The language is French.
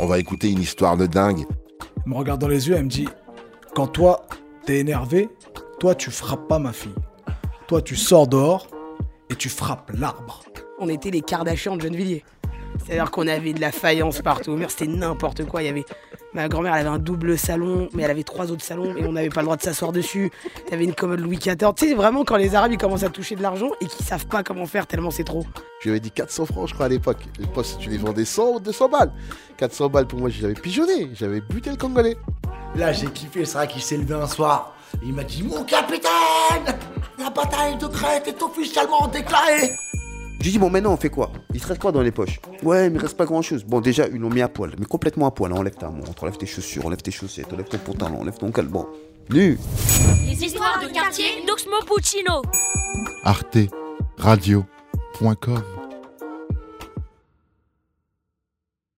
On va écouter une histoire de dingue. Elle me regarde dans les yeux, elle me dit Quand toi, t'es énervé, toi, tu frappes pas ma fille. Toi, tu sors dehors et tu frappes l'arbre. On était les Kardashians de Gennevilliers. C'est-à-dire qu'on avait de la faïence partout. C'était n'importe quoi. Il y avait ma grand-mère, elle avait un double salon, mais elle avait trois autres salons et on n'avait pas le droit de s'asseoir dessus. T'avais une commode Louis XIV. Tu sais vraiment quand les Arabes ils commencent à toucher de l'argent et qu'ils savent pas comment faire tellement c'est trop. Je lui avais dit 400 francs, je crois, à l'époque. Les postes, tu les vendais 100 ou 200 balles. 400 balles pour moi, j'avais pigeonné. J'avais buté le Congolais. Là, j'ai kiffé. C'est vrai qu'il s'est levé un soir. Il m'a dit Mon capitaine La bataille de Crète est officiellement déclarée J'ai dit, bon, maintenant, on fait quoi? Il te reste quoi dans les poches? Ouais, il reste pas grand chose. Bon, déjà, ils l'ont mis à poil, mais complètement à poil. Enlève ta montre, enlève tes chaussures, enlève tes chaussettes, enlève ton pantalon, enlève ton calbon. Nu Les histoires de quartier d'Oxmo Puccino. Arte Radio.com